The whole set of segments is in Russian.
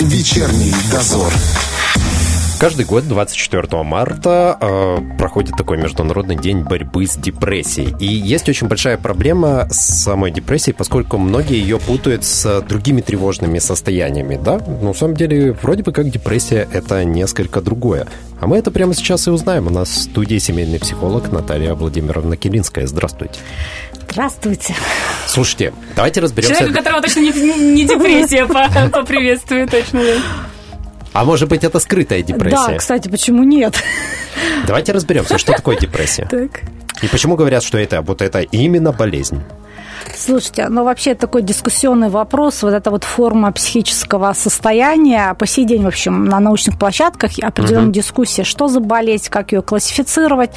Вечерний дозор. Каждый год 24 марта э, проходит такой Международный день борьбы с депрессией. И есть очень большая проблема с самой депрессией, поскольку многие ее путают с другими тревожными состояниями, да? Но на самом деле, вроде бы как депрессия — это несколько другое. А мы это прямо сейчас и узнаем. У нас в студии семейный психолог Наталья Владимировна Килинская. Здравствуйте. Здравствуйте. Слушайте, давайте разберемся... Человека, которого точно не, не депрессия поприветствую, точно. А может быть, это скрытая депрессия? Да, кстати, почему нет? Давайте разберемся, что такое депрессия. Так. И почему говорят, что это вот это именно болезнь? Слушайте, ну вообще такой дискуссионный вопрос, вот эта вот форма психического состояния, по сей день, в общем, на научных площадках определенная uh-huh. дискуссия, что за болезнь, как ее классифицировать,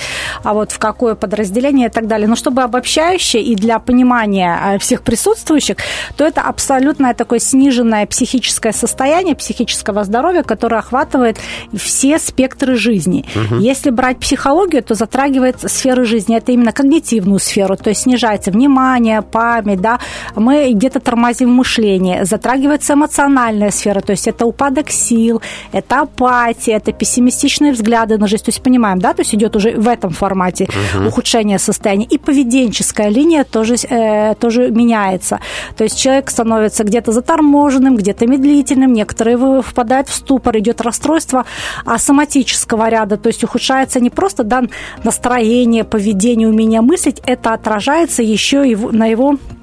а вот в какое подразделение и так далее. Но чтобы обобщающе и для понимания э, всех присутствующих, то это абсолютно такое сниженное психическое состояние, психического здоровья, которое охватывает все спектры жизни. Uh-huh. Если брать психологию, то затрагивает сферы жизни, это именно когнитивную сферу, то есть снижается внимание, память, да, мы где-то тормозим мышление, затрагивается эмоциональная сфера, то есть это упадок сил, это апатия, это пессимистичные взгляды на жизнь, то есть понимаем, да, то есть идет уже в этом формате угу. ухудшение состояния, и поведенческая линия тоже, э, тоже меняется, то есть человек становится где-то заторможенным, где-то медлительным, некоторые впадают в ступор, идет расстройство соматического ряда, то есть ухудшается не просто да, настроение, поведение, умение мыслить, это отражается еще и на его его а, а,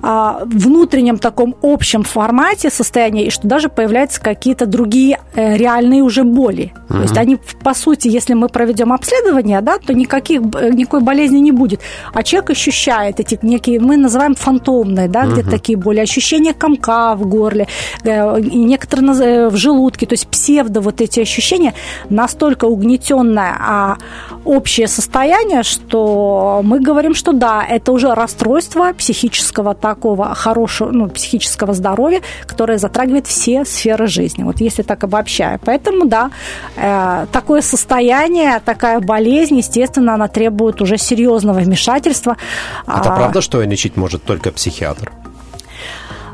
внутреннем таком общем формате состояния, и что даже появляются какие-то другие э, реальные уже боли. Uh-huh. То есть они, по сути, если мы проведем обследование, да, то никаких, э, никакой болезни не будет. А человек ощущает эти некие, мы называем фантомные, да, uh-huh. где такие боли, ощущение комка в горле, э, некоторые в желудке, то есть псевдо вот эти ощущения настолько угнетенное а общее состояние, что мы говорим, что да, это уже расстройство психического такого хорошего, ну, психического здоровья, которое затрагивает все сферы жизни. Вот если так обобщая. Поэтому, да, э, такое состояние, такая болезнь, естественно, она требует уже серьезного вмешательства. Это а, правда, что лечить может только психиатр?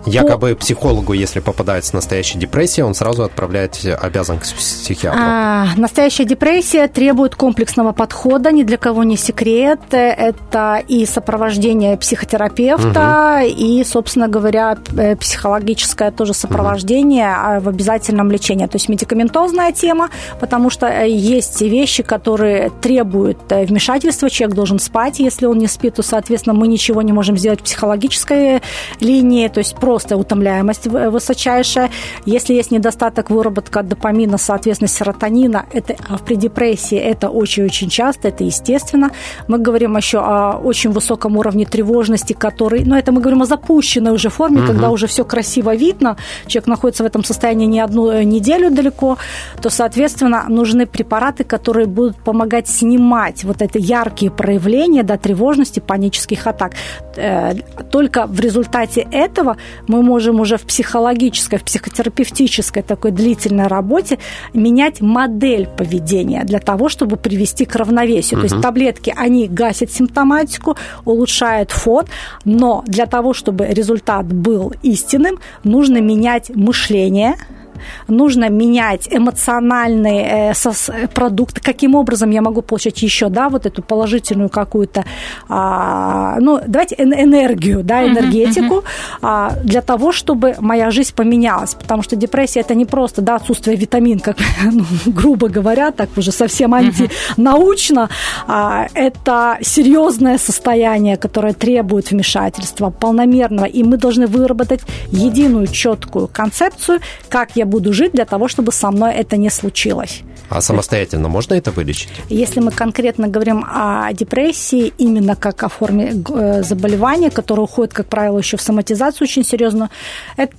Якобы психологу, если попадается настоящая депрессия, он сразу отправляет, обязан к психиатру. А, настоящая депрессия требует комплексного подхода, ни для кого не секрет. Это и сопровождение психотерапевта, угу. и, собственно говоря, э, психологическое тоже сопровождение угу. в обязательном лечении. То есть медикаментозная тема, потому что э, есть вещи, которые требуют э, вмешательства. Человек должен спать, если он не спит, то, соответственно, мы ничего не можем сделать в психологической линии, то есть про просто утомляемость высочайшая. Если есть недостаток выработка допамина, соответственно, серотонина, это а при депрессии это очень-очень часто, это естественно. Мы говорим еще о очень высоком уровне тревожности, который, ну, это мы говорим о запущенной уже форме, угу. когда уже все красиво видно, человек находится в этом состоянии не одну э, неделю далеко, то, соответственно, нужны препараты, которые будут помогать снимать вот это яркие проявления да, тревожности, панических атак. Э, только в результате этого мы можем уже в психологической, в психотерапевтической такой длительной работе менять модель поведения для того, чтобы привести к равновесию. Угу. То есть таблетки, они гасят симптоматику, улучшают фон, но для того, чтобы результат был истинным, нужно менять мышление, нужно менять эмоциональный э, продукт, каким образом я могу получать еще, да, вот эту положительную какую-то, а, ну, давайте энергию, да, энергетику, а, для того, чтобы моя жизнь поменялась, потому что депрессия это не просто, да, отсутствие витамин, как, ну, грубо говоря, так уже совсем антинаучно, а, это серьезное состояние, которое требует вмешательства полномерного, и мы должны выработать единую четкую концепцию, как я буду жить для того, чтобы со мной это не случилось. А самостоятельно можно это вылечить? Если мы конкретно говорим о депрессии, именно как о форме э, заболевания, которое уходит, как правило, еще в соматизацию очень серьезно, это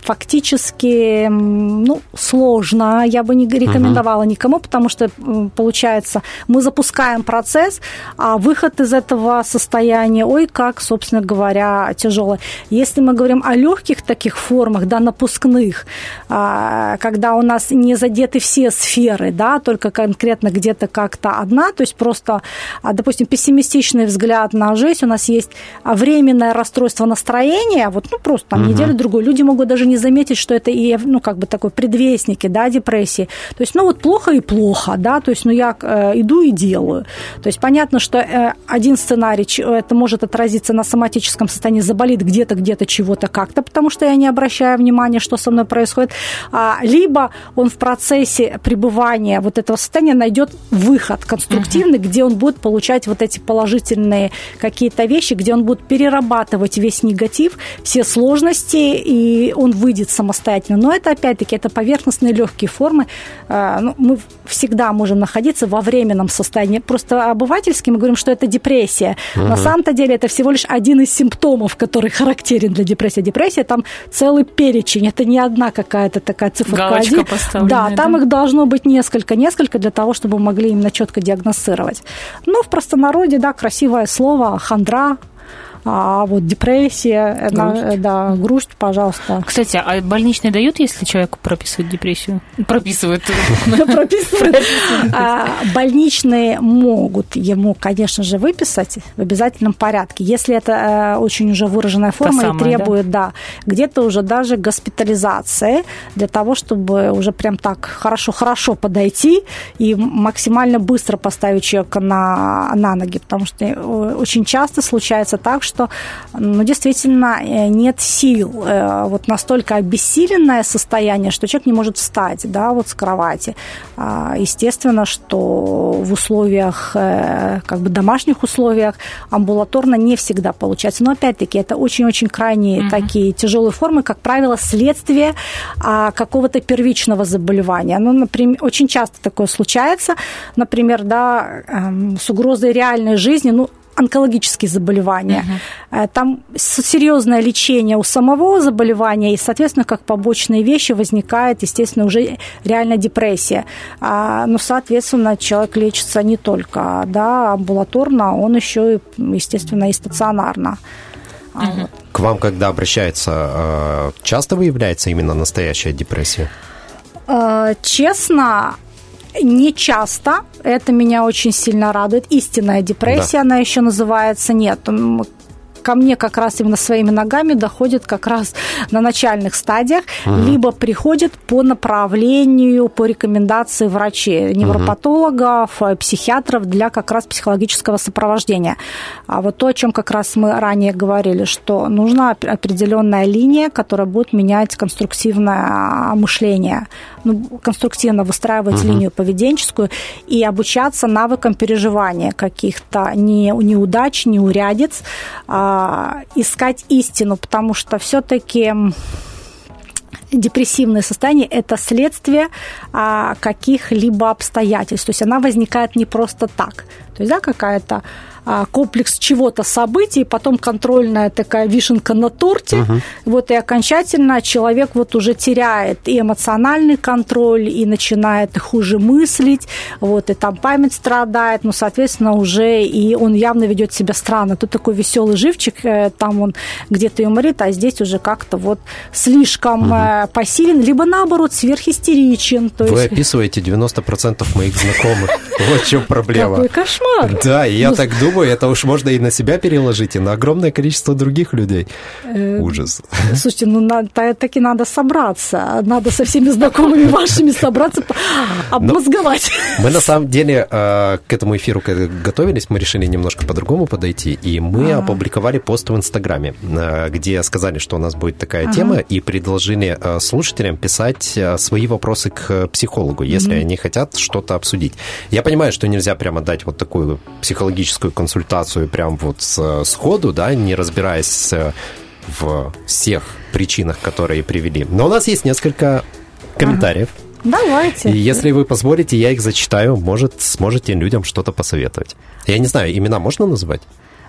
фактически ну, сложно. Я бы не рекомендовала никому, потому что получается, мы запускаем процесс, а выход из этого состояния, ой, как, собственно говоря, тяжелый. Если мы говорим о легких таких формах, да, напускных, а, когда у нас не задеты все сферы, да, только конкретно где-то как-то одна, то есть просто, а, допустим, пессимистичный взгляд на жизнь, у нас есть временное расстройство настроения, вот, ну, просто там угу. неделю-другую люди могут даже не заметить, что это и, ну, как бы такой предвестники, да, депрессии. То есть, ну, вот плохо и плохо, да, то есть, ну, я э, иду и делаю. То есть, понятно, что э, один сценарий, это может отразиться на соматическом состоянии, заболит где-то, где-то, чего-то, как-то, потому что я не обращаю внимания, что со мной происходит. А, либо он в процессе пребывания вот этого состояния найдет выход конструктивный, uh-huh. где он будет получать вот эти положительные какие-то вещи, где он будет перерабатывать весь негатив, все сложности, и он выйдет самостоятельно. Но это, опять-таки, это поверхностные легкие формы. А, ну, мы всегда можем находиться во временном состоянии. Просто обывательски мы говорим, что это депрессия. Uh-huh. На самом-то деле это всего лишь один из симптомов, который характерен для депрессии. Депрессия там целый перечень. Это не одна какая-то такая цифра. Галочка Да, там да? их должно быть несколько, несколько для того, чтобы мы могли именно четко диагностировать. Ну, в простонародье, да, красивое слово хандра, а вот депрессия, грусть. да, грусть, пожалуйста. Кстати, а больничные дают, если человеку прописывают депрессию? Прописывают. Прописывают. А, больничные могут ему, конечно же, выписать в обязательном порядке. Если это э, очень уже выраженная форма и требует, да, где-то уже даже госпитализации для того, чтобы уже прям так хорошо-хорошо подойти и максимально быстро поставить человека на, на ноги. Потому что э, очень часто случается так, что что ну, действительно э, нет сил, э, вот настолько обессиленное состояние, что человек не может встать да, вот с кровати. А, естественно, что в условиях, э, как бы домашних условиях амбулаторно не всегда получается. Но опять-таки это очень-очень крайние угу. такие тяжелые формы, как правило, следствие а, какого-то первичного заболевания. Ну, например, очень часто такое случается, например, да, эм, с угрозой реальной жизни, ну, онкологические заболевания. Угу. Там серьезное лечение у самого заболевания, и, соответственно, как побочные вещи возникает, естественно, уже реально депрессия. А, ну, соответственно, человек лечится не только да, амбулаторно, он еще, естественно, и стационарно. Угу. К вам, когда обращается, э, часто выявляется именно настоящая депрессия? Э, честно, не часто. Это меня очень сильно радует. Истинная депрессия, да. она еще называется. Нет, ко мне как раз именно своими ногами доходит как раз на начальных стадиях, угу. либо приходит по направлению, по рекомендации врачей, невропатологов, угу. психиатров для как раз психологического сопровождения. А вот то, о чем как раз мы ранее говорили, что нужна определенная линия, которая будет менять конструктивное мышление, ну, конструктивно выстраивать угу. линию поведенческую и обучаться навыкам переживания каких-то не, неудач, неурядиц, а а, искать истину, потому что все-таки депрессивное состояние – это следствие а, каких-либо обстоятельств. То есть она возникает не просто так. То есть, да, какая-то комплекс чего-то событий, потом контрольная такая вишенка на торте, угу. вот и окончательно человек вот уже теряет и эмоциональный контроль, и начинает хуже мыслить, вот, и там память страдает, ну, соответственно, уже и он явно ведет себя странно. Тут такой веселый живчик, э, там он где-то юморит, а здесь уже как-то вот слишком угу. пассивен, либо наоборот сверхистеричен. То Вы есть... описываете 90% моих знакомых. Вот в чем проблема. Какой кошмар. Да, я ну, так думаю, думаю, это уж можно и на себя переложить, и на огромное количество других людей. Э, Ужас. Слушайте, ну таки надо собраться. Надо со всеми знакомыми вашими собраться, обмозговать. Мы на самом деле э, к этому эфиру готовились, мы решили немножко по-другому подойти, и мы опубликовали пост в Инстаграме, э, где сказали, что у нас будет такая тема, и предложили слушателям писать свои вопросы к психологу, если они хотят что-то обсудить. Я понимаю, что нельзя прямо дать вот такую психологическую консультацию прям вот сходу, да, не разбираясь в всех причинах, которые привели. Но у нас есть несколько комментариев. Ага. Давайте. И если вы позволите, я их зачитаю. Может, сможете людям что-то посоветовать. Я не знаю, имена можно назвать?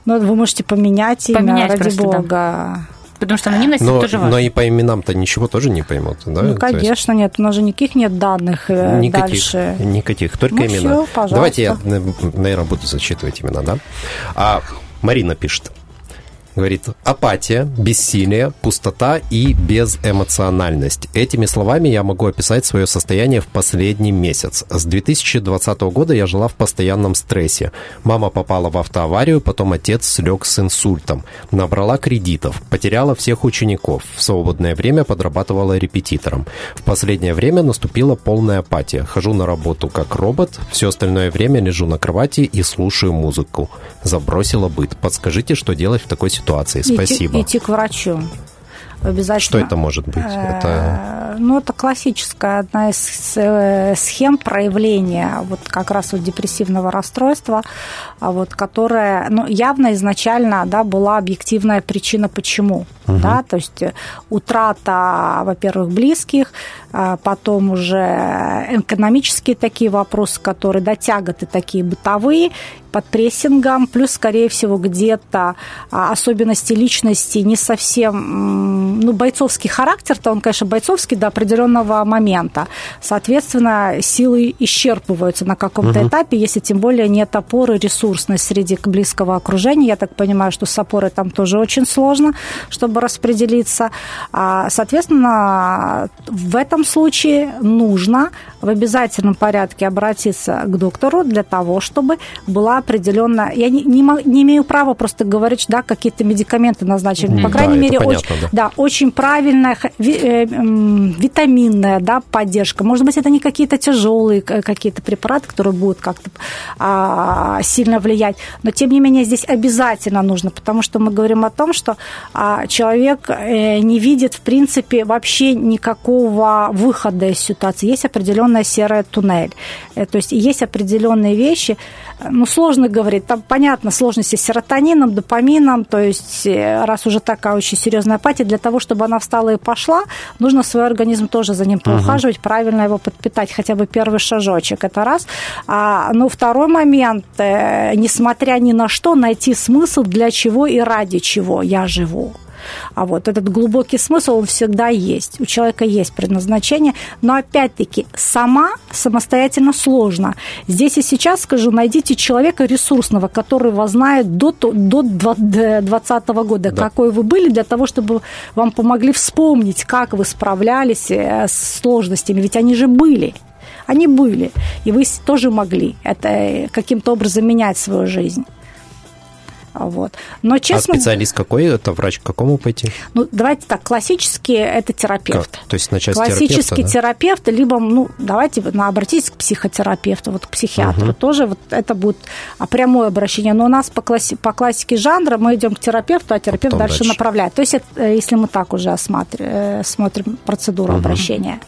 Ну, вы можете поменять, поменять имя, ради бога. Да. Потому что анонимность но, тоже важно. Но и по именам-то ничего тоже не поймут, да? Ну, конечно, есть... нет. У нас же никаких нет данных э, никаких, дальше. Никаких, только ну, имена. Все, пожалуйста. Давайте я, наверное, буду зачитывать имена, да? А Марина пишет. Говорит, апатия, бессилие, пустота и безэмоциональность. Этими словами я могу описать свое состояние в последний месяц. С 2020 года я жила в постоянном стрессе. Мама попала в автоаварию, потом отец слег с инсультом. Набрала кредитов, потеряла всех учеников. В свободное время подрабатывала репетитором. В последнее время наступила полная апатия. Хожу на работу как робот, все остальное время лежу на кровати и слушаю музыку. Забросила быт. Подскажите, что делать в такой ситуации? Ситуации. Спасибо. Идти, идти к врачу. Обязательно. Что это может быть? Это... Ну, это классическая одна из э, схем проявления вот как раз вот депрессивного расстройства, а вот, которая ну, явно изначально да, была объективная причина, почему. Угу. Да, то есть утрата, во-первых, близких, потом уже экономические такие вопросы, которые, да, тяготы такие бытовые, под прессингом, плюс, скорее всего, где-то а, особенности личности не совсем, ну, бойцовский характер-то, он, конечно, бойцовский до определенного момента. Соответственно, силы исчерпываются на каком-то угу. этапе, если тем более нет опоры, ресурсность среди близкого окружения. Я так понимаю, что с опорой там тоже очень сложно, чтобы распределиться. А, соответственно, в этом случае нужно в обязательном порядке обратиться к доктору для того, чтобы была определенно... Я не, не, не имею права просто говорить, да, какие-то медикаменты назначены. По крайней да, мере, понятно, очень, да. да, очень правильная э, витаминная да, поддержка. Может быть, это не какие-то тяжелые какие-то препараты, которые будут как-то а, сильно влиять. Но, тем не менее, здесь обязательно нужно, потому что мы говорим о том, что а, человек э, не видит, в принципе, вообще никакого выхода из ситуации. Есть определенная серая туннель. Э, то есть есть определенные вещи, ну, сложно говорить. Там, понятно, сложности с серотонином, допамином. То есть, э, раз уже такая очень серьезная апатия, для того, чтобы она встала и пошла, нужно свой организм тоже за ним поухаживать, uh-huh. правильно его подпитать, хотя бы первый шажочек. Это раз. А, ну, второй момент, э, несмотря ни на что, найти смысл, для чего и ради чего я живу. А вот этот глубокий смысл, он всегда есть. У человека есть предназначение, но опять-таки сама самостоятельно сложно. Здесь и сейчас скажу, найдите человека ресурсного, который вас знает до, до 2020 года, да. какой вы были, для того, чтобы вам помогли вспомнить, как вы справлялись э, с сложностями, ведь они же были. Они были, и вы тоже могли это э, каким-то образом менять свою жизнь. Вот. Но, честно, а специалист какой? Это врач к какому пойти? Ну, давайте так, классический это терапевт. Как? То есть начать Классический да? терапевт, либо, ну, давайте ну, обратитесь к психотерапевту, вот к психиатру. Угу. Тоже вот это будет а, прямое обращение. Но у нас по, класси- по классике жанра мы идем к терапевту, а терапевт Потом дальше, дальше направляет. То есть это, э, если мы так уже осматр... Э, смотрим процедуру угу. обращения.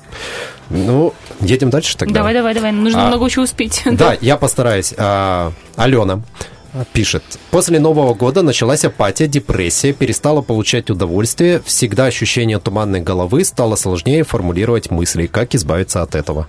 Ну, едем дальше тогда. Давай, давай, давай. Нужно а, много чего успеть. Да, я постараюсь. А, Алена пишет. После Нового года началась апатия, депрессия, перестала получать удовольствие, всегда ощущение туманной головы, стало сложнее формулировать мысли, как избавиться от этого.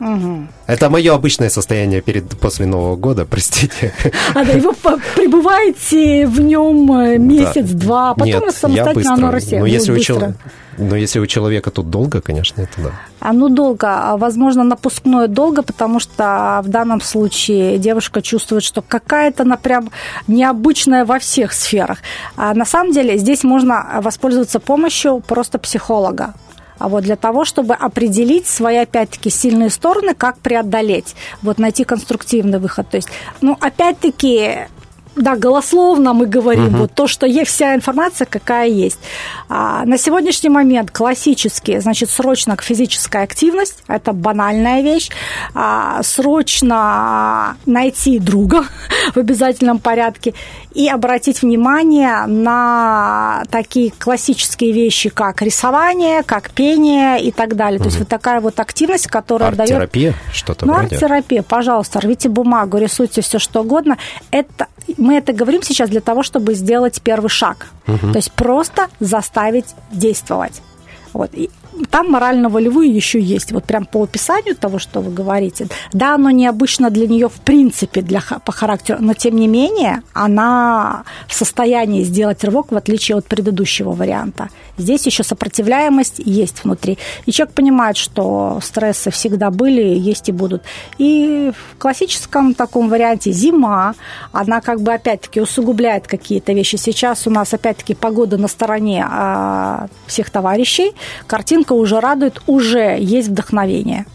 Угу. Это мое обычное состояние перед после Нового года, простите. А да, и вы пребываете в нем э, месяц-два, а потом Нет, самостоятельно я оно рассеивается. Но если, у чел... Но если у человека тут долго, конечно, это да. А ну долго, а, возможно, напускное долго, потому что в данном случае девушка чувствует, что какая-то она прям необычная во всех сферах. А на самом деле здесь можно воспользоваться помощью просто психолога а вот для того, чтобы определить свои, опять-таки, сильные стороны, как преодолеть, вот найти конструктивный выход. То есть, ну, опять-таки, да, голословно мы говорим, угу. вот то, что есть вся информация, какая есть. А, на сегодняшний момент классически, значит, срочно физическая активность, это банальная вещь, а, срочно найти друга в обязательном порядке и обратить внимание на такие классические вещи, как рисование, как пение и так далее. Угу. То есть вот такая вот активность, которая дает... Арт-терапия? Что-то ну, арт-терапия, пожалуйста, рвите бумагу, рисуйте все что угодно. Это мы это говорим сейчас для того, чтобы сделать первый шаг. Угу. То есть просто заставить действовать. Вот. И там морально-волевые еще есть. Вот прям по описанию того, что вы говорите. Да, оно необычно для нее в принципе для, по характеру, но тем не менее она в состоянии сделать рывок, в отличие от предыдущего варианта. Здесь еще сопротивляемость есть внутри. И человек понимает, что стрессы всегда были, есть и будут. И в классическом таком варианте зима, она как бы опять-таки усугубляет какие-то вещи. Сейчас у нас опять-таки погода на стороне а, всех товарищей. Картинка уже радует, уже есть вдохновение.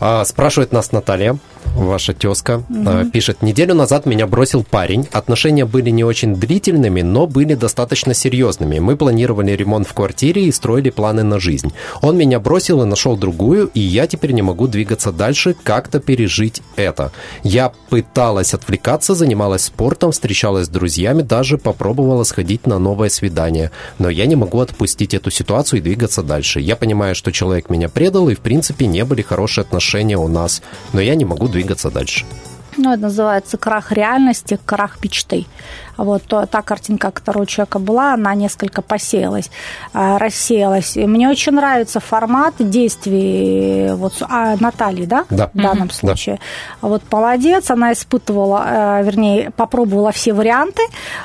А, спрашивает нас Наталья ваша тезка, угу. пишет, неделю назад меня бросил парень. Отношения были не очень длительными, но были достаточно серьезными. Мы планировали ремонт в квартире и строили планы на жизнь. Он меня бросил и нашел другую, и я теперь не могу двигаться дальше, как-то пережить это. Я пыталась отвлекаться, занималась спортом, встречалась с друзьями, даже попробовала сходить на новое свидание. Но я не могу отпустить эту ситуацию и двигаться дальше. Я понимаю, что человек меня предал, и в принципе не были хорошие отношения у нас. Но я не могу двигаться дальше. Ну, это называется крах реальности, крах мечты. Вот то, та картинка, которая у человека была, она несколько посеялась, а, рассеялась. И мне очень нравится формат действий вот, а, Натальи, да, да. в данном mm-hmm. случае. Да. Вот молодец, она испытывала, э, вернее, попробовала все варианты,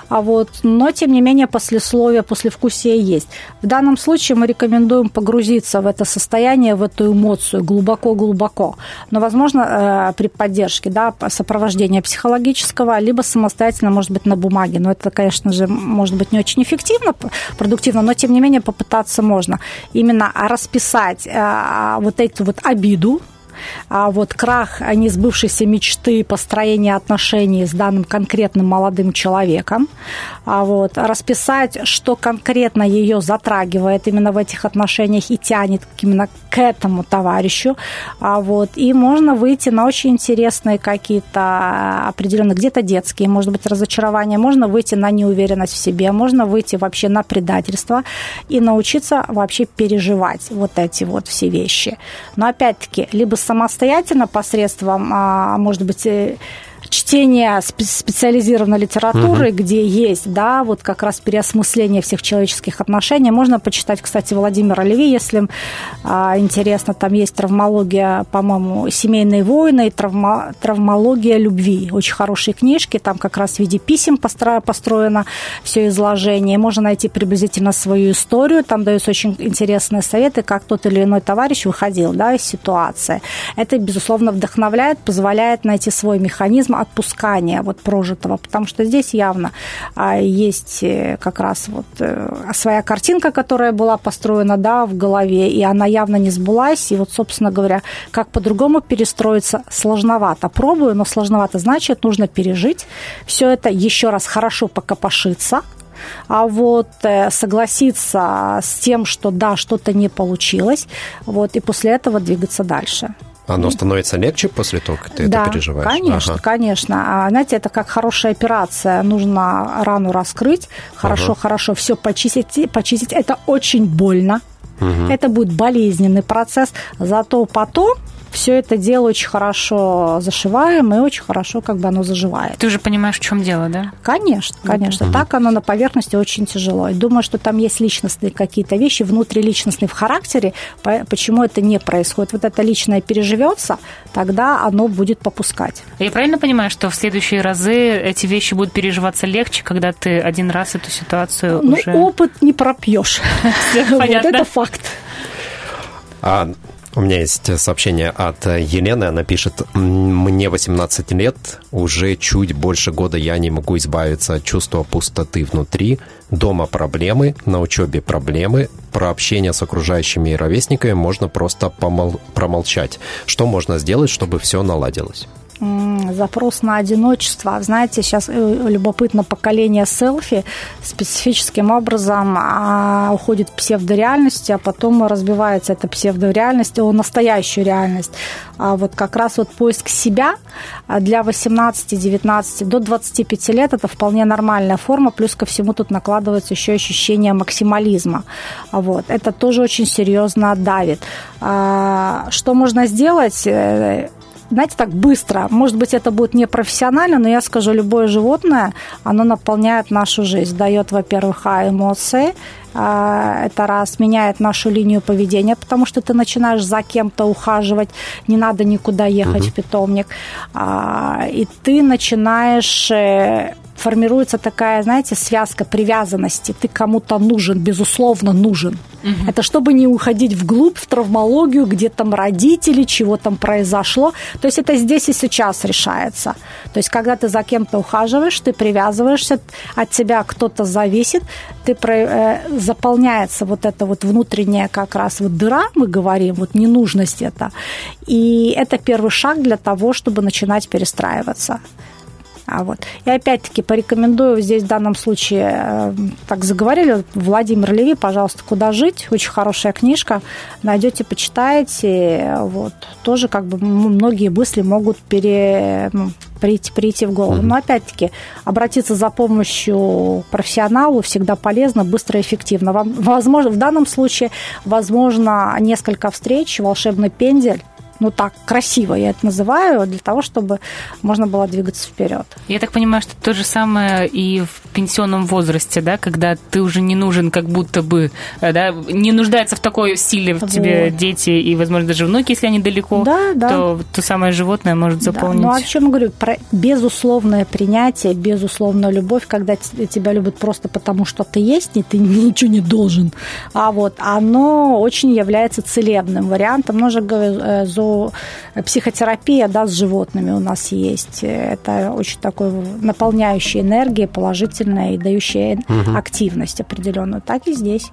а вот, но, тем не менее, послесловие, послевкусие есть. В данном случае мы рекомендуем погрузиться в это состояние, в эту эмоцию глубоко-глубоко. Но, возможно, э, при поддержке, да, сопровождения психологического, либо самостоятельно, может быть, на бумаге. Но это, конечно же, может быть не очень эффективно, продуктивно, но тем не менее попытаться можно. Именно расписать э, вот эту вот обиду, а вот крах несбывшейся мечты построения отношений с данным конкретным молодым человеком, а вот расписать, что конкретно ее затрагивает именно в этих отношениях и тянет именно к этому товарищу, а вот и можно выйти на очень интересные какие-то определенные, где-то детские, может быть, разочарования, можно выйти на неуверенность в себе, можно выйти вообще на предательство и научиться вообще переживать вот эти вот все вещи. Но опять-таки, либо самостоятельно посредством, а, может быть, э, чтение специализированной литературы, угу. где есть, да, вот как раз переосмысление всех человеческих отношений. Можно почитать, кстати, Владимира Леви, если а, интересно. Там есть травмология, по-моему, семейные войны и травма, травмология любви. Очень хорошие книжки. Там как раз в виде писем постро, построено все изложение. Можно найти приблизительно свою историю. Там даются очень интересные советы, как тот или иной товарищ выходил да, из ситуации. Это, безусловно, вдохновляет, позволяет найти свой механизм отпускания вот прожитого, потому что здесь явно а, есть э, как раз вот э, своя картинка, которая была построена да, в голове, и она явно не сбылась, и вот, собственно говоря, как по-другому перестроиться сложновато. Пробую, но сложновато, значит, нужно пережить все это, еще раз хорошо покопошиться, а вот э, согласиться с тем, что да, что-то не получилось, вот, и после этого двигаться дальше. Оно становится легче после того, как ты да, это переживаешь? конечно, ага. конечно. А, знаете, это как хорошая операция. Нужно рану раскрыть, хорошо-хорошо ага. все почистить. Почистить это очень больно. Угу. Это будет болезненный процесс. Зато потом все это дело очень хорошо зашиваем, и очень хорошо как бы оно заживает. Ты уже понимаешь, в чем дело, да? Конечно, конечно. Mm-hmm. Так оно на поверхности очень тяжело. И думаю, что там есть личностные какие-то вещи, внутриличностные в характере, почему это не происходит. Вот это личное переживется, тогда оно будет попускать. Я правильно понимаю, что в следующие разы эти вещи будут переживаться легче, когда ты один раз эту ситуацию ну, уже... опыт не пропьешь. Вот это факт. А у меня есть сообщение от Елены. Она пишет, мне 18 лет, уже чуть больше года я не могу избавиться от чувства пустоты внутри. Дома проблемы, на учебе проблемы. Про общение с окружающими и ровесниками можно просто помол- промолчать. Что можно сделать, чтобы все наладилось? Запрос на одиночество. Знаете, сейчас э, любопытно поколение селфи специфическим образом а, уходит в псевдореальность, а потом разбивается эта псевдореальность о настоящую реальность. А вот как раз вот поиск себя для 18-19 до 25 лет это вполне нормальная форма, плюс ко всему тут накладывается еще ощущение максимализма. Вот. Это тоже очень серьезно давит. А, что можно сделать? Знаете, так быстро. Может быть, это будет не профессионально, но я скажу, любое животное, оно наполняет нашу жизнь, дает, во-первых, а, эмоции, а, это раз, меняет нашу линию поведения, потому что ты начинаешь за кем-то ухаживать, не надо никуда ехать угу. в питомник, а, и ты начинаешь э, формируется такая, знаете, связка привязанности. Ты кому-то нужен, безусловно, нужен. Угу. Это чтобы не уходить вглубь, в травмологию, где там родители, чего там произошло. То есть это здесь и сейчас решается. То есть когда ты за кем-то ухаживаешь, ты привязываешься, от тебя кто-то зависит, ты э, заполняется вот эта вот внутренняя как раз вот дыра, мы говорим, вот ненужность это. И это первый шаг для того, чтобы начинать перестраиваться. А вот. И опять-таки порекомендую здесь в данном случае, э, так заговорили, Владимир Леви, пожалуйста, «Куда жить?». Очень хорошая книжка. Найдете, почитаете. Вот. Тоже как бы многие мысли могут пере, ну, прийти, прийти в голову. Но опять-таки обратиться за помощью к профессионалу всегда полезно, быстро и эффективно. Возможно, в данном случае, возможно, несколько встреч, волшебный пендель, ну так красиво я это называю, для того, чтобы можно было двигаться вперед. Я так понимаю, что то же самое и в пенсионном возрасте, да, когда ты уже не нужен как будто бы, э, да, не нуждается в такой силе в вот. тебе дети и, возможно, даже внуки, если они далеко, да, да. то то самое животное может заполнить. Да. Ну, о чем я говорю? Про безусловное принятие, безусловная любовь, когда тебя любят просто потому, что ты есть, и ты ничего не должен. А вот оно очень является целебным вариантом. Мы же говорим, психотерапия да, с животными у нас есть. Это очень такой наполняющий энергией, положительная и дающая угу. активность определенную. Так и здесь.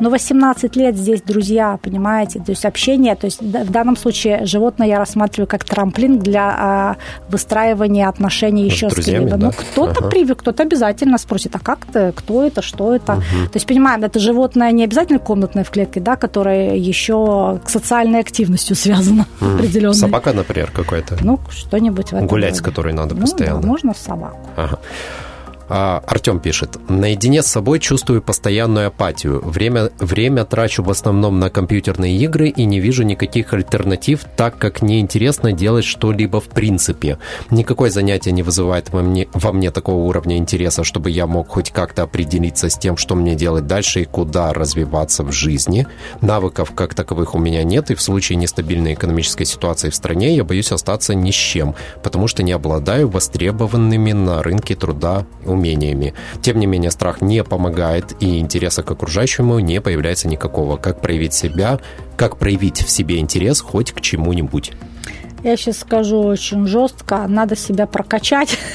Но 18 лет здесь друзья, понимаете, то есть общение, то есть в данном случае животное я рассматриваю как трамплин для а, выстраивания отношений еще с, с кем-либо. Да? Ну, кто-то ага. привык, кто-то обязательно спросит, а как ты, кто это, что это? Угу. То есть, понимаем, это животное не обязательно комнатное в клетке, да, которое еще к социальной активностью связано угу. определенно. Собака, например, какой-то? Ну, что-нибудь в этом. Гулять с которой надо ну, постоянно. Да, можно собаку. Ага. А, Артем пишет. Наедине с собой чувствую постоянную апатию. Время, время трачу в основном на компьютерные игры и не вижу никаких альтернатив, так как неинтересно делать что-либо в принципе. Никакое занятие не вызывает во мне, во мне такого уровня интереса, чтобы я мог хоть как-то определиться с тем, что мне делать дальше и куда развиваться в жизни. Навыков как таковых у меня нет, и в случае нестабильной экономической ситуации в стране я боюсь остаться ни с чем, потому что не обладаю востребованными на рынке труда умениями. Тем не менее, страх не помогает, и интереса к окружающему не появляется никакого. Как проявить себя, как проявить в себе интерес хоть к чему-нибудь? Я сейчас скажу очень жестко, надо себя прокачать.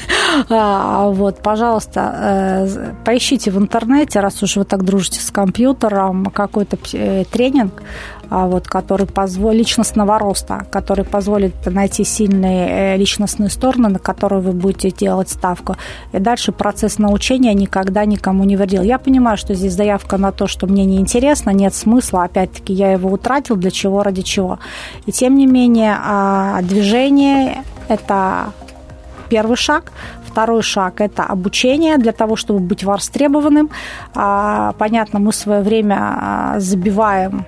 А, вот, пожалуйста, э, поищите в интернете, раз уж вы так дружите с компьютером, какой-то э, тренинг, вот, который позволит, личностного роста, который позволит найти сильные э, личностные стороны, на которые вы будете делать ставку. И дальше процесс научения никогда никому не вредил. Я понимаю, что здесь заявка на то, что мне неинтересно, нет смысла, опять-таки я его утратил, для чего, ради чего. И тем не менее, а, движение – это первый шаг. Второй шаг – это обучение для того, чтобы быть востребованным. А, понятно, мы в свое время забиваем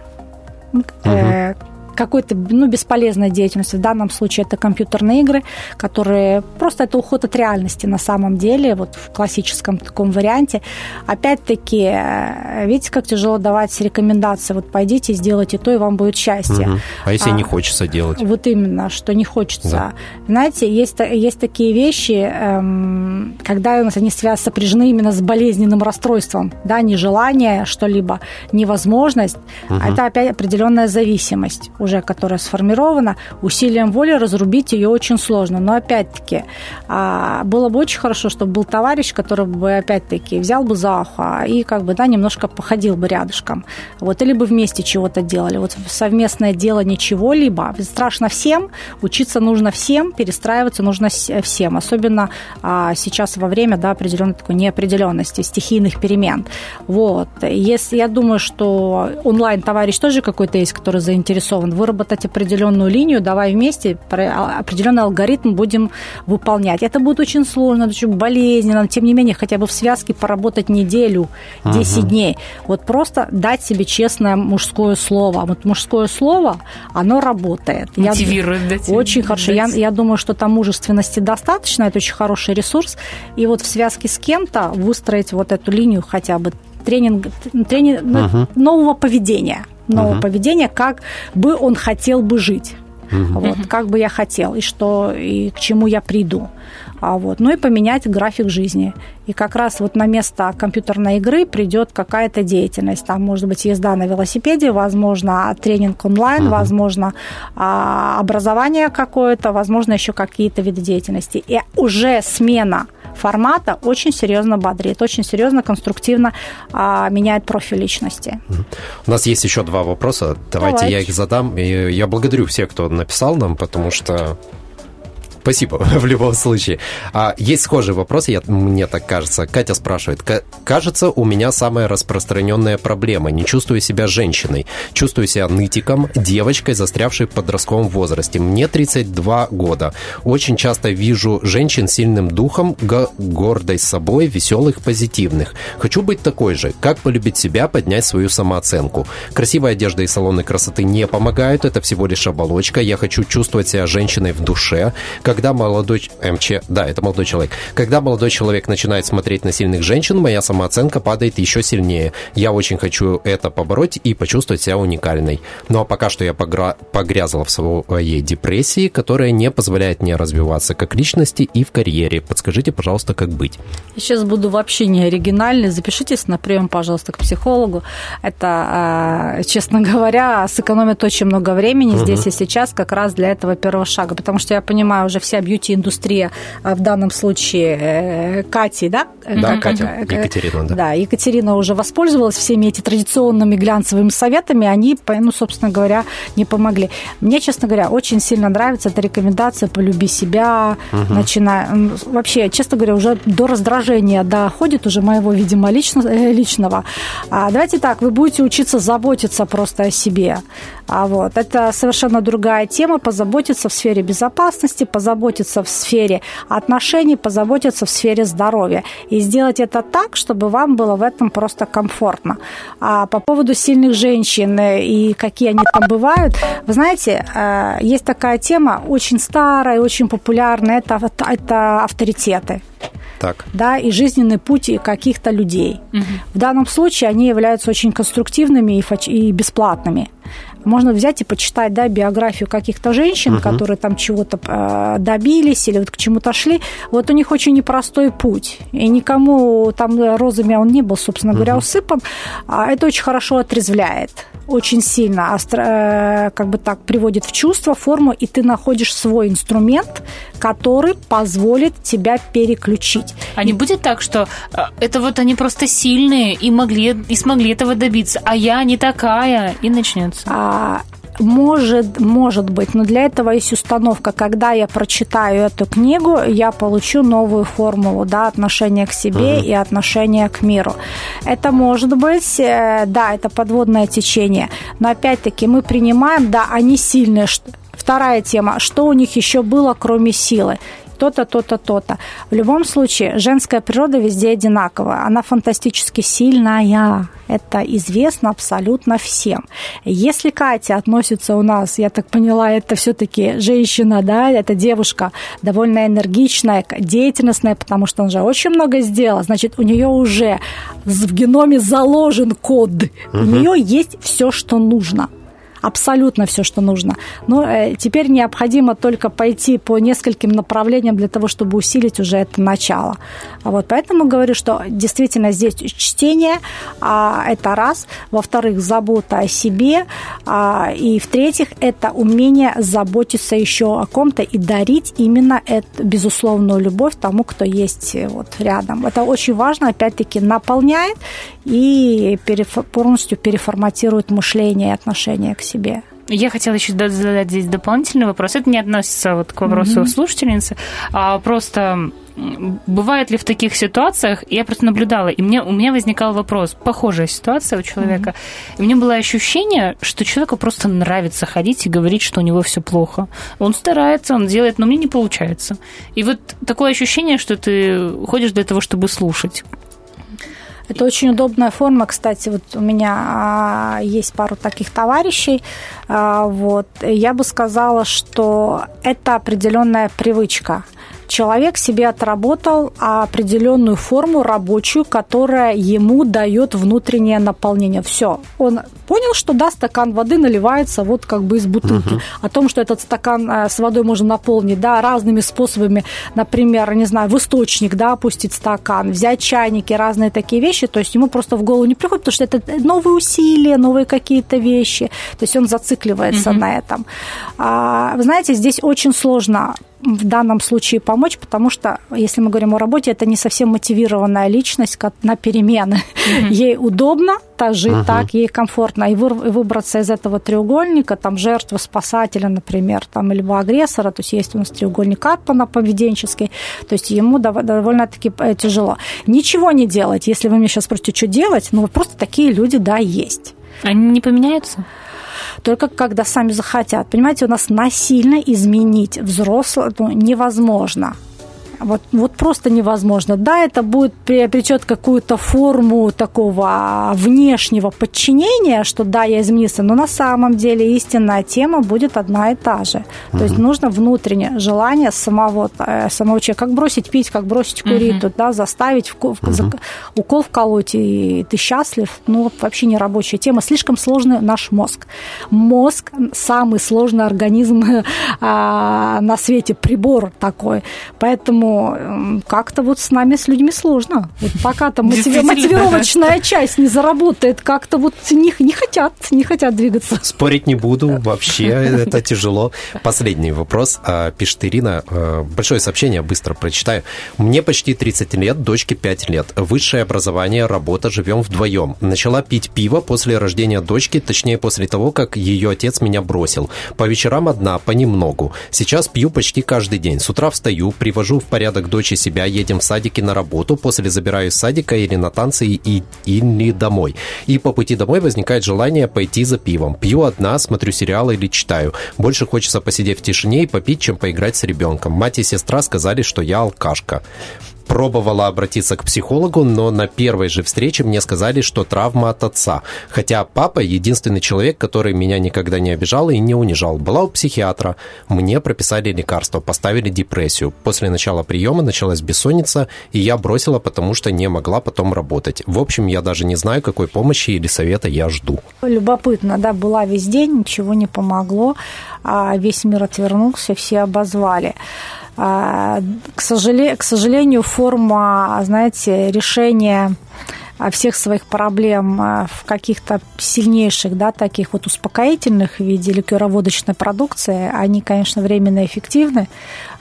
угу какой-то ну, бесполезной деятельности. В данном случае это компьютерные игры, которые просто это уход от реальности на самом деле, вот в классическом таком варианте. Опять-таки, э, видите, как тяжело давать рекомендации, вот пойдите, сделайте то, и вам будет счастье. Угу. А если а, не хочется делать? Вот именно, что не хочется. Да. Знаете, есть, есть такие вещи, эм, когда у нас они связаны, сопряжены именно с болезненным расстройством, да, нежелание что-либо, невозможность, угу. это опять определенная зависимость уже которая сформирована, усилием воли разрубить ее очень сложно. Но опять-таки, а, было бы очень хорошо, чтобы был товарищ, который бы опять-таки взял бы за ухо и как бы, да, немножко походил бы рядышком. Вот, или бы вместе чего-то делали. Вот совместное делание чего-либо. Страшно всем, учиться нужно всем, перестраиваться нужно всем. Особенно а, сейчас во время, да, определенной такой неопределенности, стихийных перемен. Вот. Если я думаю, что онлайн-товарищ тоже какой-то есть, который заинтересован выработать определенную линию, давай вместе а, определенный алгоритм будем выполнять. Это будет очень сложно, очень болезненно, тем не менее, хотя бы в связке поработать неделю, 10 угу. дней. Вот просто дать себе честное мужское слово. Вот мужское слово, оно работает. Мотивирует, я, да? Очень хорошо. Я, я думаю, что там мужественности достаточно, это очень хороший ресурс. И вот в связке с кем-то выстроить вот эту линию хотя бы тренинг, тренинг угу. нового поведения нового угу. поведения, как бы он хотел бы жить. Угу. Вот, как бы я хотел, и что, и к чему я приду. А вот. Ну и поменять график жизни. И как раз вот на место компьютерной игры придет какая-то деятельность. Там может быть езда на велосипеде, возможно, тренинг онлайн, угу. возможно, а, образование какое-то, возможно, еще какие-то виды деятельности. И уже смена формата очень серьезно бодрит, очень серьезно, конструктивно а, меняет профиль личности. У нас есть еще два вопроса. Давайте, Давайте. я их задам. И я благодарю всех, кто написал нам, потому что Спасибо в любом случае. А, есть схожий вопрос, я, мне так кажется. Катя спрашивает. Кажется, у меня самая распространенная проблема. Не чувствую себя женщиной. Чувствую себя нытиком, девочкой, застрявшей в подростковом возрасте. Мне 32 года. Очень часто вижу женщин с сильным духом, гордой собой, веселых, позитивных. Хочу быть такой же. Как полюбить себя, поднять свою самооценку? Красивая одежда и салоны красоты не помогают. Это всего лишь оболочка. Я хочу чувствовать себя женщиной в душе. Как когда молодой... МЧ, да, это молодой человек. Когда молодой человек начинает смотреть на сильных женщин, моя самооценка падает еще сильнее. Я очень хочу это побороть и почувствовать себя уникальной. Ну а пока что я погра... погрязла в своей депрессии, которая не позволяет мне развиваться как личности и в карьере. Подскажите, пожалуйста, как быть? Сейчас буду вообще не оригинальной. Запишитесь на прием, пожалуйста, к психологу. Это, а, честно говоря, сэкономит очень много времени угу. здесь и сейчас как раз для этого первого шага. Потому что я понимаю уже вся бьюти-индустрия, а в данном случае э, Кати, да? Да, Катя, Екатерина, да. Да, Екатерина уже воспользовалась всеми эти традиционными глянцевыми советами, они, ну, собственно говоря, не помогли. Мне, честно говоря, очень сильно нравится эта рекомендация «полюби себя», угу. начиная... Вообще, честно говоря, уже до раздражения доходит уже моего, видимо, лично, э, личного. А давайте так, вы будете учиться заботиться просто о себе. А вот, это совершенно другая тема, позаботиться в сфере безопасности, позаботиться в сфере отношений, позаботиться в сфере здоровья. И сделать это так, чтобы вам было в этом просто комфортно. А по поводу сильных женщин и какие они там бывают, вы знаете, э, есть такая тема очень старая, очень популярная, это, это авторитеты так. да, и жизненный путь каких-то людей. Угу. В данном случае они являются очень конструктивными и, и бесплатными. Можно взять и почитать да, биографию каких-то женщин, угу. которые там чего-то э, добились или вот к чему-то шли. Вот у них очень непростой путь. И никому там розами он не был, собственно угу. говоря, усыпан. А это очень хорошо отрезвляет очень сильно э, как бы так приводит в чувство, форму, и ты находишь свой инструмент, который позволит тебя переключить. А не будет так, что э, это вот они просто сильные и могли и смогли этого добиться, а я не такая, и начнется. А, может, может быть, но для этого есть установка. Когда я прочитаю эту книгу, я получу новую формулу да, отношения к себе uh-huh. и отношения к миру. Это может быть, э, да, это подводное течение, но опять-таки мы принимаем, да, они сильные. Вторая тема, что у них еще было, кроме силы? То-то, то-то, то-то. В любом случае, женская природа везде одинаковая. Она фантастически сильная. Это известно абсолютно всем. Если Катя относится у нас, я так поняла, это все-таки женщина, да, это девушка довольно энергичная, деятельностная, потому что она же очень много сделала, значит, у нее уже в геноме заложен код. Угу. У нее есть все, что нужно абсолютно все, что нужно. Но э, теперь необходимо только пойти по нескольким направлениям для того, чтобы усилить уже это начало. Вот, поэтому говорю, что действительно здесь чтение, а, это раз. Во-вторых, забота о себе. А, и в-третьих, это умение заботиться еще о ком-то и дарить именно эту безусловную любовь тому, кто есть э, вот рядом. Это очень важно, опять-таки, наполняет и полностью переформатирует мышление и отношение к себе себе. Я хотела еще задать здесь дополнительный вопрос. Это не относится вот к вопросу mm-hmm. слушательницы, а просто бывает ли в таких ситуациях, я просто наблюдала, и мне, у меня возникал вопрос, похожая ситуация у человека, mm-hmm. и у меня было ощущение, что человеку просто нравится ходить и говорить, что у него все плохо. Он старается, он делает, но мне не получается. И вот такое ощущение, что ты ходишь для того, чтобы слушать. Это очень удобная форма. Кстати, вот у меня а, есть пару таких товарищей. А, вот. Я бы сказала, что это определенная привычка. Человек себе отработал определенную форму рабочую, которая ему дает внутреннее наполнение. Все, он понял, что да, стакан воды наливается вот как бы из бутылки. Угу. О том, что этот стакан э, с водой можно наполнить, да, разными способами, например, не знаю, в источник, да, опустить стакан, взять чайники, разные такие вещи, то есть ему просто в голову не приходит, потому что это новые усилия, новые какие-то вещи, то есть он зацикливается угу. на этом. А, вы знаете, здесь очень сложно в данном случае помочь, потому что, если мы говорим о работе, это не совсем мотивированная личность на перемены. Mm-hmm. Ей удобно так жить uh-huh. так, ей комфортно. И выбраться из этого треугольника, там, жертвы, спасателя, например, там, либо агрессора, то есть есть у нас треугольник Карпана поведенческий, то есть ему довольно-таки э, тяжело. Ничего не делать, если вы меня сейчас спросите, что делать, ну, просто такие люди, да, есть. Они не поменяются? Только когда сами захотят. Понимаете, у нас насильно изменить взрослого ну, невозможно. Вот, вот просто невозможно. Да, это будет приобретет какую-то форму такого внешнего подчинения, что да, я изменился, но на самом деле истинная тема будет одна и та же. То есть нужно внутреннее желание самого, э, самого человека, как бросить пить, как бросить курить, uh да, заставить в, в, uh укол вколоть, и ты счастлив. Ну, вообще не рабочая тема. Слишком сложный наш мозг. Мозг – самый сложный организм а, на свете, прибор такой. Поэтому поэтому как-то вот с нами, с людьми сложно. Вот пока там мотивировочная часть не заработает, как-то вот не, не хотят, не хотят двигаться. Спорить не буду, вообще это тяжело. Последний вопрос. А, пишет Ирина. А, большое сообщение, быстро прочитаю. Мне почти 30 лет, дочке 5 лет. Высшее образование, работа, живем вдвоем. Начала пить пиво после рождения дочки, точнее после того, как ее отец меня бросил. По вечерам одна, понемногу. Сейчас пью почти каждый день. С утра встаю, привожу в порядок дочь и себя, едем в садике на работу, после забираю из садика или на танцы и, или домой. И по пути домой возникает желание пойти за пивом. Пью одна, смотрю сериалы или читаю. Больше хочется посидеть в тишине и попить, чем поиграть с ребенком. Мать и сестра сказали, что я алкашка пробовала обратиться к психологу, но на первой же встрече мне сказали, что травма от отца. Хотя папа единственный человек, который меня никогда не обижал и не унижал. Была у психиатра. Мне прописали лекарства, поставили депрессию. После начала приема началась бессонница, и я бросила, потому что не могла потом работать. В общем, я даже не знаю, какой помощи или совета я жду. Любопытно, да, была весь день, ничего не помогло, а весь мир отвернулся, все обозвали. А, к сожалению, к сожалению, форма, знаете, решения всех своих проблем а, в каких-то сильнейших, да, таких вот успокоительных в виде ликероводочной продукции, они, конечно, временно эффективны,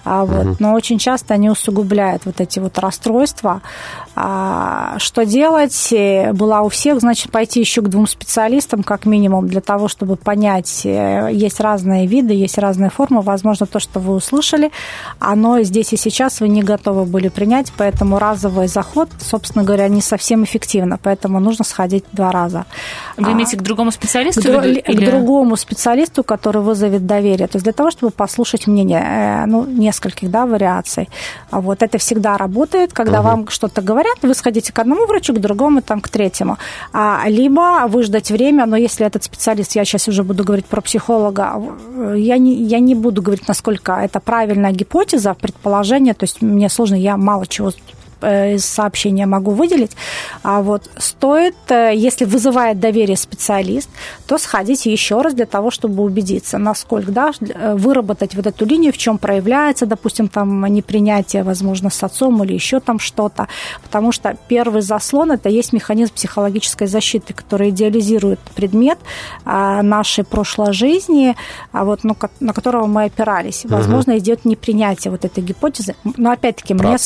а вот, угу. но очень часто они усугубляют вот эти вот расстройства. А, что делать? Была у всех, значит, пойти еще к двум специалистам, как минимум, для того, чтобы понять, э, есть разные виды, есть разные формы. Возможно, то, что вы услышали, оно здесь и сейчас вы не готовы были принять, поэтому разовый заход, собственно говоря, не совсем эффективно, поэтому нужно сходить два раза. Вы имеете а, к другому специалисту? К, или... к другому специалисту, который вызовет доверие. То есть для того, чтобы послушать мнение, э, ну, не нескольких да, вариаций. А вот это всегда работает, когда угу. вам что-то говорят, вы сходите к одному врачу, к другому, там, к третьему. А, либо выждать время, но если этот специалист, я сейчас уже буду говорить про психолога, я не, я не буду говорить, насколько это правильная гипотеза, предположение, то есть мне сложно, я мало чего Э, из сообщения могу выделить. А вот стоит, э, если вызывает доверие специалист, то сходить еще раз для того, чтобы убедиться, насколько, да, э, выработать вот эту линию, в чем проявляется, допустим, там непринятие, возможно, с отцом или еще там что-то. Потому что первый заслон – это есть механизм психологической защиты, который идеализирует предмет а, нашей прошлой жизни, а вот, ну, на которого мы опирались. Возможно, угу. идет непринятие вот этой гипотезы. Но опять-таки, мне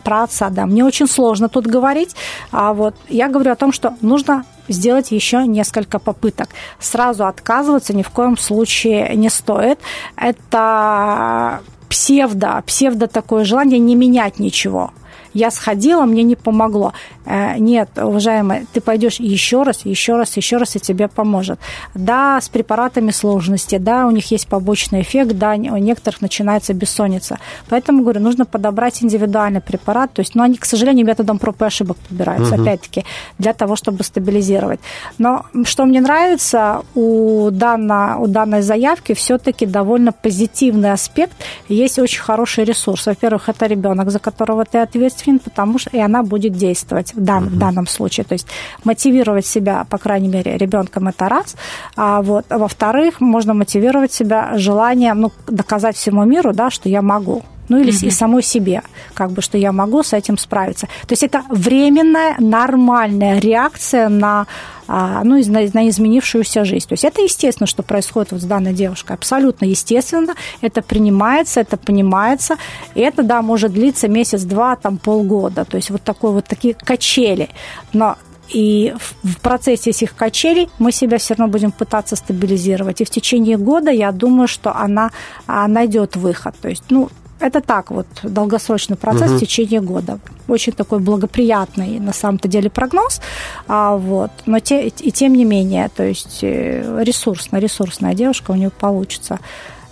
про отца, да. Мне очень сложно тут говорить, а вот я говорю о том, что нужно сделать еще несколько попыток. Сразу отказываться ни в коем случае не стоит. Это псевдо, псевдо такое желание не менять ничего я сходила, мне не помогло. Э, нет, уважаемая, ты пойдешь еще раз, еще раз, еще раз, и тебе поможет. Да, с препаратами сложности, да, у них есть побочный эффект, да, у некоторых начинается бессонница. Поэтому, говорю, нужно подобрать индивидуальный препарат. То есть, ну, они, к сожалению, методом проб и ошибок подбираются, угу. опять-таки, для того, чтобы стабилизировать. Но что мне нравится, у, данной, у данной заявки все-таки довольно позитивный аспект. Есть очень хороший ресурс. Во-первых, это ребенок, за которого ты ответственен, потому что и она будет действовать в, дан, угу. в данном случае. То есть мотивировать себя, по крайней мере, ребенком это раз. А вот, во-вторых, можно мотивировать себя желанием ну, доказать всему миру, да, что я могу ну или mm-hmm. и самой себе, как бы, что я могу с этим справиться. То есть это временная, нормальная реакция на а, ну, на, на изменившуюся жизнь. То есть это естественно, что происходит вот с данной девушкой. Абсолютно естественно. Это принимается, это понимается. И это, да, может длиться месяц, два, там, полгода. То есть вот такой вот такие качели. Но и в процессе этих качелей мы себя все равно будем пытаться стабилизировать. И в течение года я думаю, что она а, найдет выход. То есть, ну, это так вот, долгосрочный процесс угу. в течение года. Очень такой благоприятный на самом-то деле прогноз. А, вот. Но те, и тем не менее, то есть э, ресурсная, ресурсная девушка у нее получится.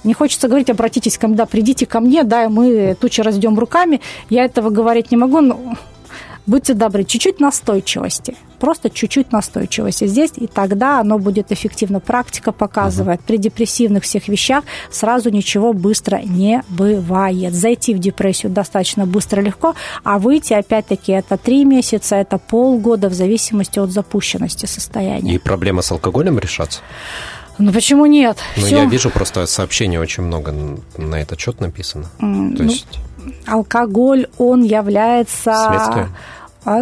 Не хочется говорить, обратитесь ко мне, да, придите ко мне, да, и мы тучи раздем руками. Я этого говорить не могу, но будьте добры, чуть-чуть настойчивости – просто чуть-чуть настойчивости здесь, и тогда оно будет эффективно. Практика показывает, uh-huh. при депрессивных всех вещах сразу ничего быстро не бывает. Зайти в депрессию достаточно быстро, легко, а выйти, опять-таки, это три месяца, это полгода, в зависимости от запущенности состояния. И проблема с алкоголем решаться? Ну почему нет? Ну, Всё. я вижу просто сообщений очень много на этот счет написано. Mm, То ну, есть... Алкоголь, он является... Следствие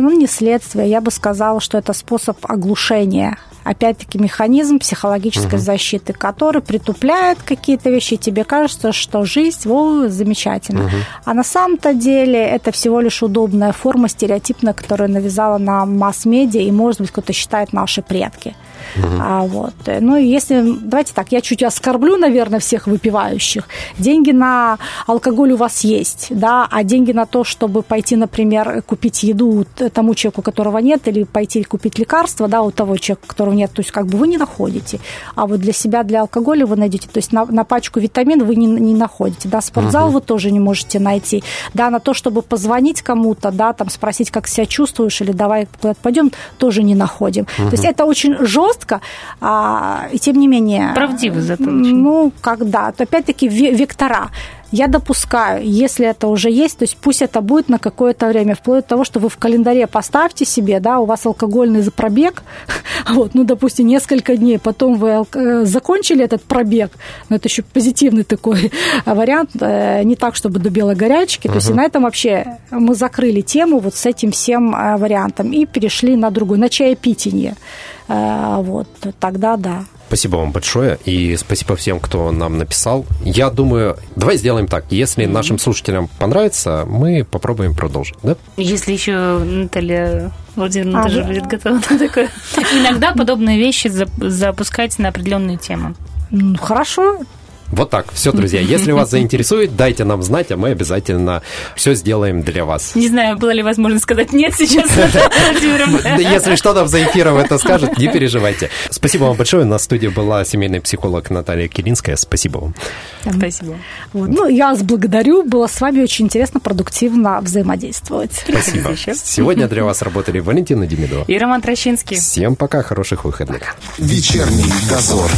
ну, не следствие, я бы сказала, что это способ оглушения. Опять-таки механизм психологической угу. защиты, который притупляет какие-то вещи, и тебе кажется, что жизнь о, замечательна. Угу. А на самом-то деле это всего лишь удобная форма стереотипная, которую навязала на масс-медиа, и, может быть, кто-то считает наши предки. Угу. А, вот. Ну, если, давайте так, я чуть оскорблю, наверное, всех выпивающих. Деньги на алкоголь у вас есть, да, а деньги на то, чтобы пойти, например, купить еду тому человеку, которого нет, или пойти купить лекарства, да, у того человека, которого нет, то есть как бы вы не находите. А вот для себя, для алкоголя вы найдете, то есть на, на пачку витамин вы не, не находите, да, спортзал угу. вы тоже не можете найти, да, на то, чтобы позвонить кому-то, да, там спросить, как себя чувствуешь, или давай куда-то пойдем, тоже не находим. Угу. То есть это очень жестко, жестко, а, и тем не менее... Правдиво зато очень. Ну, когда? Опять-таки вектора. Я допускаю, если это уже есть, то есть пусть это будет на какое-то время, вплоть до того, что вы в календаре поставьте себе, да, у вас алкогольный пробег, вот, ну, допустим, несколько дней, потом вы э, закончили этот пробег, но это еще позитивный такой вариант, э, не так, чтобы до белой горячки, uh-huh. то есть и на этом вообще мы закрыли тему вот с этим всем э, вариантом и перешли на другой, на чаепитие. Вот, тогда да. Спасибо вам большое и спасибо всем, кто нам написал. Я думаю, давай сделаем так. Если mm-hmm. нашим слушателям понравится, мы попробуем продолжить, да? Если еще Наталья Владимировна а, тоже да. будет готова на такое. Иногда подобные вещи запускать на определенную тему. Хорошо, вот так. Все, друзья. Если вас заинтересует, дайте нам знать, а мы обязательно все сделаем для вас. Не знаю, было ли возможно сказать нет сейчас. Если что нам за эфиром это скажет, не переживайте. Спасибо вам большое. На студии была семейный психолог Наталья Киринская. Спасибо вам. Спасибо. Ну, я вас благодарю. Было с вами очень интересно, продуктивно взаимодействовать. Спасибо. Сегодня для вас работали Валентина Демидова и Роман Трощинский. Всем пока, хороших выходных. Вечерний дозор.